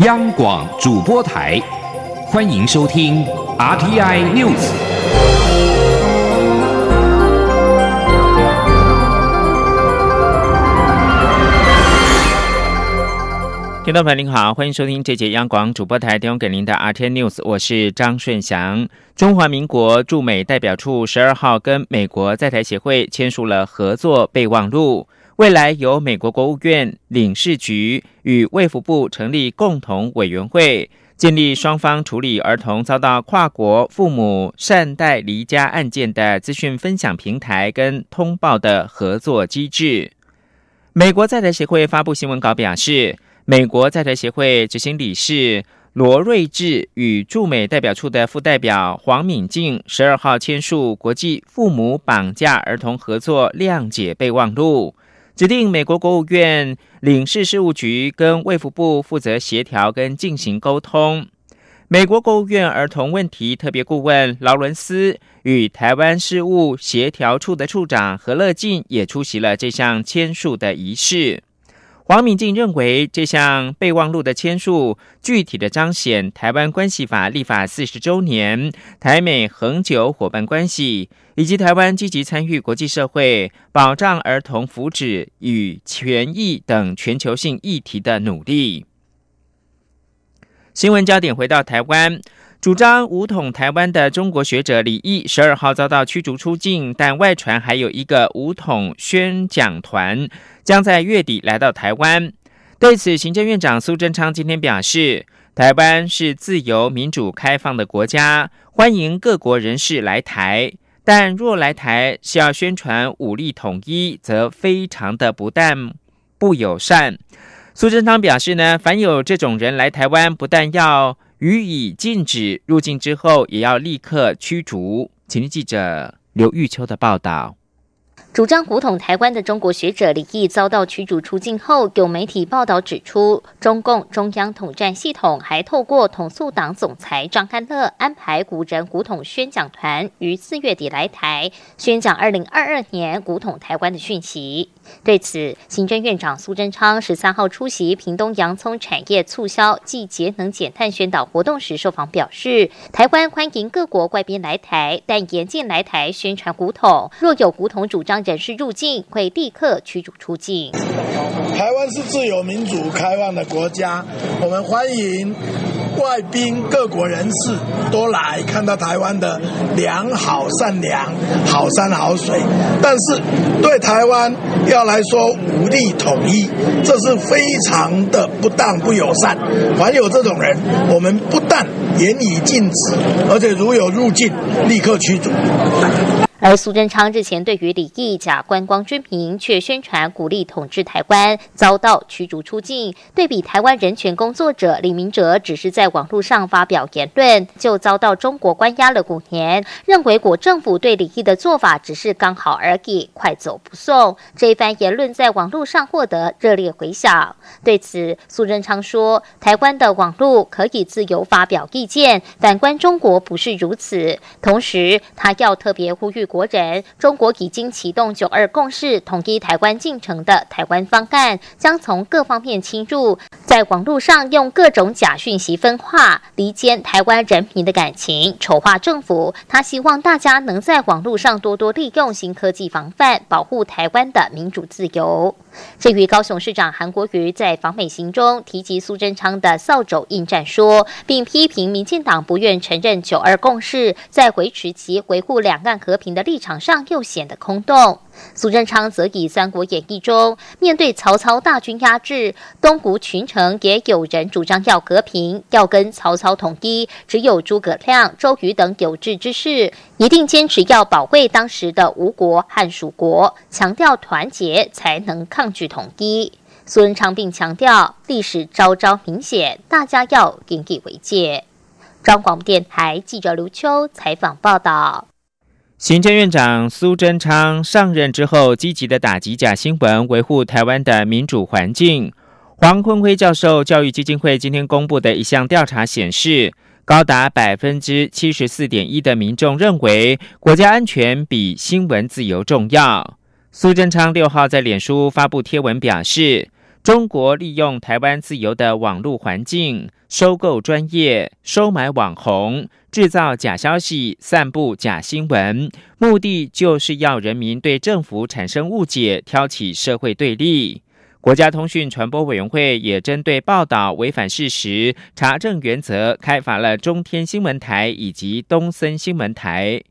央广主播台，欢迎收听 RTI News。听众朋友您好，欢迎收听这节央广主播台提供给您的 RTI News，我是张顺祥。中华民国驻美代表处十二号跟美国在台协会签署了合作备忘录。未来由美国国务院领事局与卫福部成立共同委员会，建立双方处理儿童遭到跨国父母善待离家案件的资讯分享平台跟通报的合作机制。美国在台协会发布新闻稿表示，美国在台协会执行理事罗瑞智与驻美代表处的副代表黄敏静十二号签署国际父母绑架儿童合作谅解备忘录。指定美国国务院领事事务局跟卫福部负责协调跟进行沟通。美国国务院儿童问题特别顾问劳伦斯与台湾事务协调处的处长何乐进也出席了这项签署的仪式。黄敏静认为，这项备忘录的签署，具体的彰显《台湾关系法》立法四十周年、台美恒久伙伴关系，以及台湾积极参与国际社会、保障儿童福祉与权益等全球性议题的努力。新闻焦点回到台湾。主张武统台湾的中国学者李毅十二号遭到驱逐出境，但外传还有一个武统宣讲团将在月底来到台湾。对此，行政院长苏贞昌今天表示，台湾是自由、民主、开放的国家，欢迎各国人士来台，但若来台是要宣传武力统一，则非常的不但不友善。苏贞昌表示呢，凡有这种人来台湾，不但要。予以禁止入境之后，也要立刻驱逐。请听记者刘玉秋的报道。主张古统台湾的中国学者李毅遭到驱逐出境后，有媒体报道指出，中共中央统战系统还透过统促党总裁张安乐安排古人古统宣讲团于四月底来台宣讲二零二二年古统台湾的讯息。对此，行政院长苏贞昌十三号出席屏东洋葱产业促销暨节能减碳宣导活动时受访表示，台湾欢迎各国外宾来台，但严禁来台宣传古董，若有古董主张人士入境，会立刻驱逐出境。台湾是自由、民主、开放的国家，我们欢迎。外宾、各国人士都来看到台湾的良好、善良、好山好水，但是对台湾要来说武力统一，这是非常的不当、不友善。凡有这种人，我们不但严以禁止，而且如有入境，立刻驱逐。而苏贞昌日前对于李毅假观光军民，却宣传鼓励统治台湾，遭到驱逐出境。对比台湾人权工作者李明哲，只是在网络上发表言论，就遭到中国关押了五年，认为国政府对李毅的做法只是刚好而已，快走不送。这一番言论在网络上获得热烈回响。对此，苏贞昌说：“台湾的网络可以自由发表意见，反观中国不是如此。”同时，他要特别呼吁。国人，中国已经启动“九二共识”统一台湾进程的台湾方案，将从各方面侵入，在网络上用各种假讯息分化、离间台湾人民的感情，丑化政府。他希望大家能在网络上多多利用新科技防范，保护台湾的民主自由。至于高雄市长韩国瑜在访美行中提及苏贞昌的扫帚应战说，并批评民进党不愿承认“九二共识”，在维持其维护两岸和平的立场上又显得空洞。苏贞昌则以《三国演义》中面对曹操大军压制，东吴群臣也有人主张要和平，要跟曹操统一，只有诸葛亮、周瑜等有志之士，一定坚持要保卫当时的吴国和蜀国，强调团结才能抗拒统一。苏贞昌并强调，历史昭昭明显，大家要引以为戒。中广电台记者刘秋采访报道。行政院长苏贞昌上任之后，积极的打击假新闻，维护台湾的民主环境。黄坤辉教授教育基金会今天公布的一项调查显示，高达百分之七十四点一的民众认为国家安全比新闻自由重要。苏贞昌六号在脸书发布贴文表示。中国利用台湾自由的网络环境，收购专业、收买网红，制造假消息、散布假新闻，目的就是要人民对政府产生误解，挑起社会对立。国家通讯传播委员会也针对报道违反事实、查证原则，开罚了中天新闻台以及东森新闻台。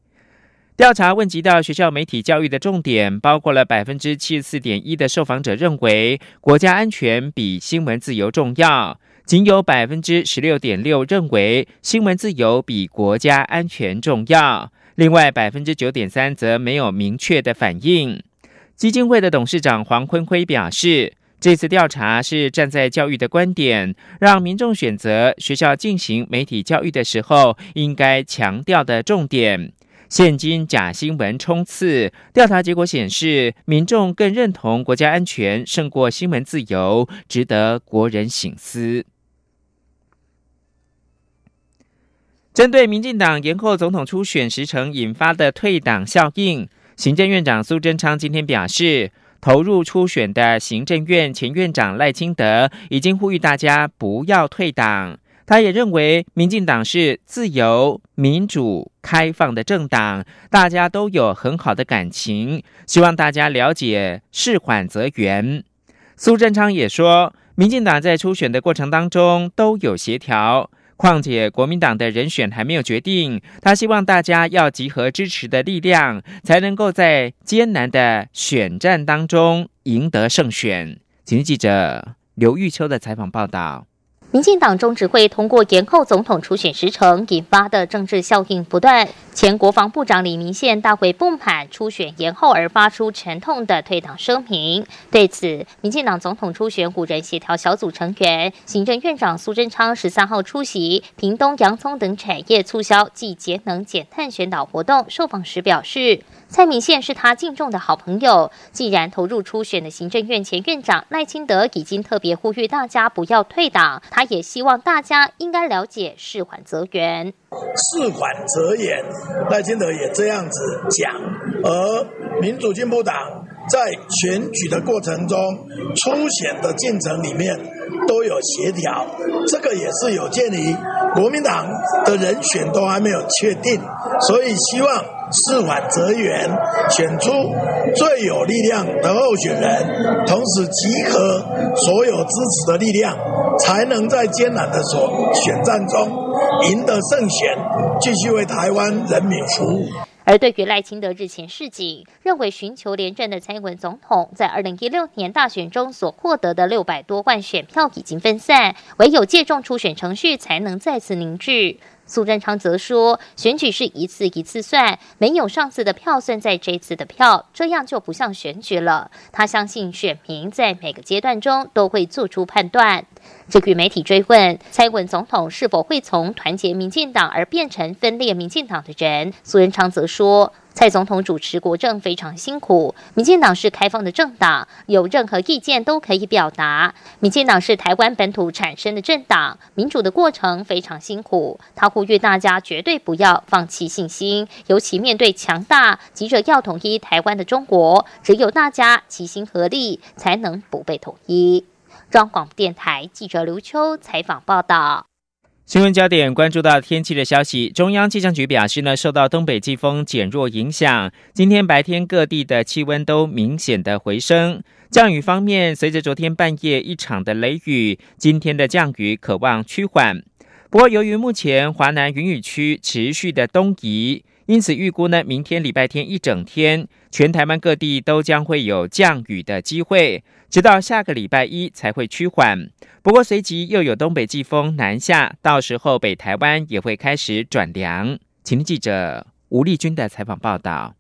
调查问及到学校媒体教育的重点，包括了百分之七十四点一的受访者认为国家安全比新闻自由重要，仅有百分之十六点六认为新闻自由比国家安全重要，另外百分之九点三则没有明确的反应。基金会的董事长黄坤辉表示，这次调查是站在教育的观点，让民众选择学校进行媒体教育的时候应该强调的重点。现今假新闻冲刺，调查结果显示，民众更认同国家安全胜过新闻自由，值得国人省思。针对民进党延后总统初选时程引发的退党效应，行政院长苏贞昌今天表示，投入初选的行政院前院长赖清德已经呼吁大家不要退党。他也认为，民进党是自由、民主、开放的政党，大家都有很好的感情，希望大家了解，事缓则圆。苏贞昌也说，民进党在初选的过程当中都有协调，况且国民党的人选还没有决定，他希望大家要集合支持的力量，才能够在艰难的选战当中赢得胜选。请记者刘玉秋的采访报道。民进党中执会通过延后总统初选时程引发的政治效应不断，前国防部长李明宪大会不满初选延后而发出沉痛的退党声明。对此，民进党总统初选五人协调小组成员、行政院长苏贞昌十三号出席屏东洋葱等产业促销暨节能减碳宣导活动，受访时表示。蔡明宪是他敬重的好朋友。既然投入初选的行政院前院长赖清德已经特别呼吁大家不要退党，他也希望大家应该了解事缓则圆。事缓则圆，赖清德也这样子讲。而民主进步党在选举的过程中，初选的进程里面都有协调，这个也是有鉴于国民党的人选都还没有确定，所以希望。事缓则圆，选出最有力量的候选人，同时集合所有支持的力量，才能在艰难的所选战中赢得胜选，继续为台湾人民服务。而对于赖清德日前示警，认为寻求连任的蔡英文总统在二零一六年大选中所获得的六百多万选票已经分散，唯有借重初选程序才能再次凝聚。苏贞昌则说，选举是一次一次算，没有上次的票算在这次的票，这样就不像选举了。他相信选民在每个阶段中都会做出判断。至于媒体追问蔡文总统是否会从团结民进党而变成分裂民进党的人，苏贞昌则说。蔡总统主持国政非常辛苦，民进党是开放的政党，有任何意见都可以表达。民进党是台湾本土产生的政党，民主的过程非常辛苦。他呼吁大家绝对不要放弃信心，尤其面对强大、急着要统一台湾的中国，只有大家齐心合力，才能不被统一。中央广电台记者刘秋采访报道。新闻焦点关注到天气的消息，中央气象局表示呢，受到东北季风减弱影响，今天白天各地的气温都明显的回升。降雨方面，随着昨天半夜一场的雷雨，今天的降雨可望趋缓。不过，由于目前华南云雨区持续的东移，因此预估呢，明天礼拜天一整天，全台湾各地都将会有降雨的机会。直到下个礼拜一才会趋缓，不过随即又有东北季风南下，到时候北台湾也会开始转凉。请听记者吴丽君的采访报道。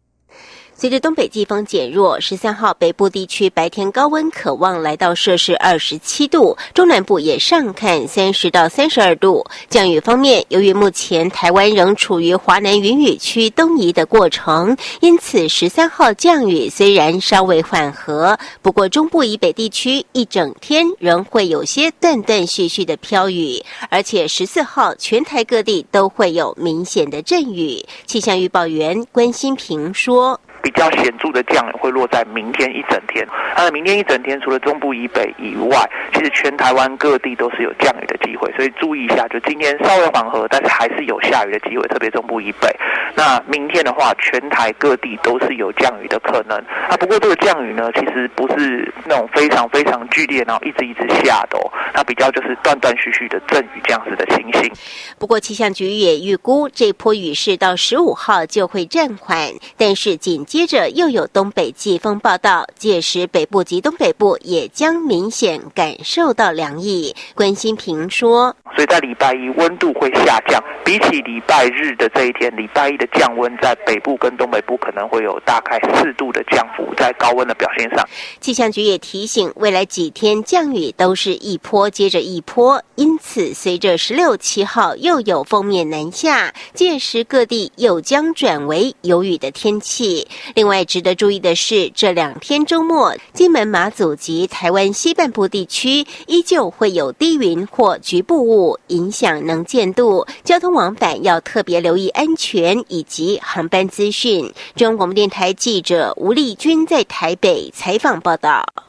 随着东北季风减弱，十三号北部地区白天高温可望来到摄氏二十七度，中南部也上看三十到三十二度。降雨方面，由于目前台湾仍处于华南云雨区东移的过程，因此十三号降雨虽然稍微缓和，不过中部以北地区一整天仍会有些断断续续的飘雨，而且十四号全台各地都会有明显的阵雨。气象预报员关心平说。比较显著的降雨会落在明天一整天。那明天一整天，除了中部以北以外，其实全台湾各地都是有降雨的机会，所以注意一下。就今天稍微缓和，但是还是有下雨的机会，特别中部以北。那明天的话，全台各地都是有降雨的可能。啊，不过这个降雨呢，其实不是那种非常非常剧烈，然后一直一直下的哦。它比较就是断断续续的阵雨这样子的情形。不过气象局也预估，这波雨势到十五号就会暂缓，但是紧着又有东北季风报道，届时北部及东北部也将明显感受到凉意。关心平说，所以在礼拜一温度会下降，比起礼拜日的这一天，礼拜一的降温在北部跟东北部可能会有大概四度的降幅，在高温的表现上。气象局也提醒，未来几天降雨都是一波接着一波，因此随着十六七号又有锋面南下，届时各地又将转为有雨的天气。另外值得注意的是，这两天周末，金门、马祖及台湾西半部地区依旧会有低云或局部雾影响能见度，交通往返要特别留意安全以及航班资讯。中国广播电台记者吴丽君在台北采访报道。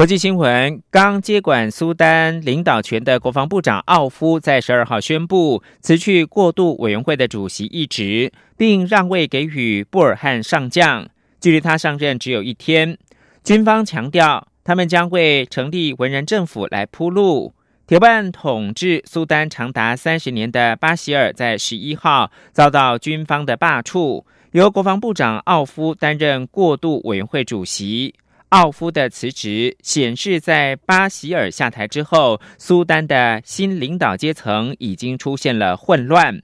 国际新闻：刚接管苏丹领导权的国防部长奥夫在十二号宣布辞去过渡委员会的主席一职，并让位给予布尔汉上将。距离他上任只有一天，军方强调他们将为成立文人政府来铺路。铁腕统治苏丹长达三十年的巴希尔在十一号遭到军方的罢黜，由国防部长奥夫担任过渡委员会主席。奥夫的辞职显示，在巴希尔下台之后，苏丹的新领导阶层已经出现了混乱。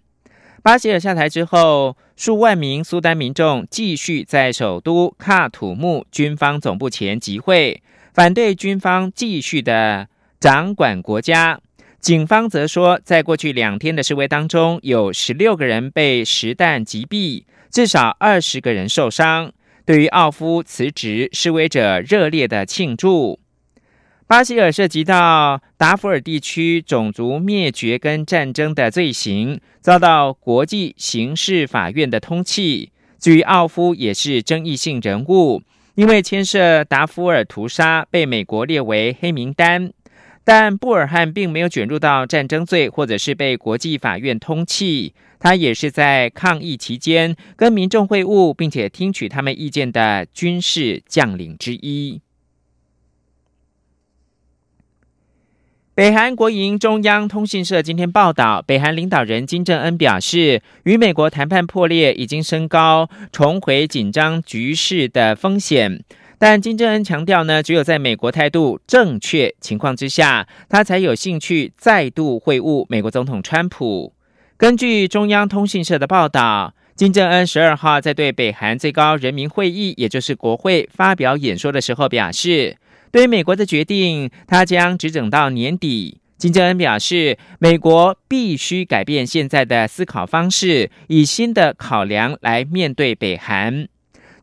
巴希尔下台之后，数万名苏丹民众继续在首都喀土穆军方总部前集会，反对军方继续的掌管国家。警方则说，在过去两天的示威当中，有十六个人被实弹击毙，至少二十个人受伤。对于奥夫辞职，示威者热烈的庆祝。巴希尔涉及到达弗尔地区种族灭绝跟战争的罪行，遭到国际刑事法院的通缉。至于奥夫，也是争议性人物，因为牵涉达夫尔屠杀，被美国列为黑名单。但布尔汉并没有卷入到战争罪，或者是被国际法院通缉。他也是在抗议期间跟民众会晤，并且听取他们意见的军事将领之一。北韩国营中央通讯社今天报道，北韩领导人金正恩表示，与美国谈判破裂已经升高重回紧张局势的风险。但金正恩强调呢，只有在美国态度正确情况之下，他才有兴趣再度会晤美国总统川普。根据中央通讯社的报道，金正恩十二号在对北韩最高人民会议，也就是国会发表演说的时候表示，对于美国的决定，他将只等到年底。金正恩表示，美国必须改变现在的思考方式，以新的考量来面对北韩。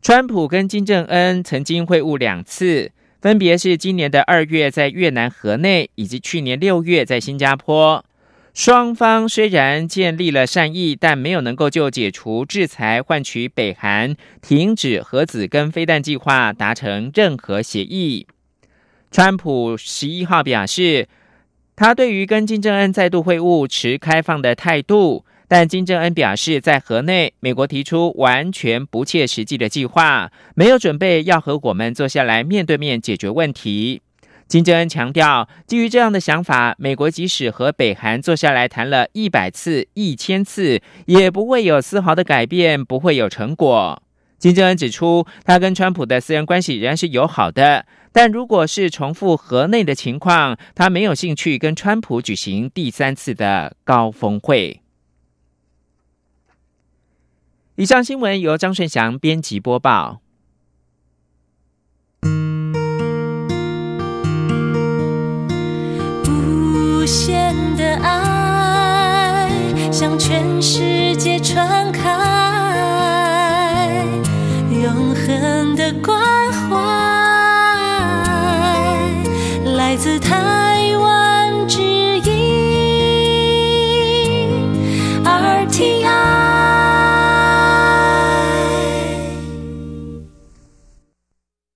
川普跟金正恩曾经会晤两次，分别是今年的二月在越南河内，以及去年六月在新加坡。双方虽然建立了善意，但没有能够就解除制裁、换取北韩停止核子跟飞弹计划达成任何协议。川普十一号表示，他对于跟金正恩再度会晤持开放的态度，但金正恩表示，在河内，美国提出完全不切实际的计划，没有准备要和我们坐下来面对面解决问题。金正恩强调，基于这样的想法，美国即使和北韩坐下来谈了一百次、一千次，也不会有丝毫的改变，不会有成果。金正恩指出，他跟川普的私人关系仍然是友好的，但如果是重复河内的情况，他没有兴趣跟川普举行第三次的高峰会。以上新闻由张顺祥编辑播报。向全世界传开，永恒的关怀来自他。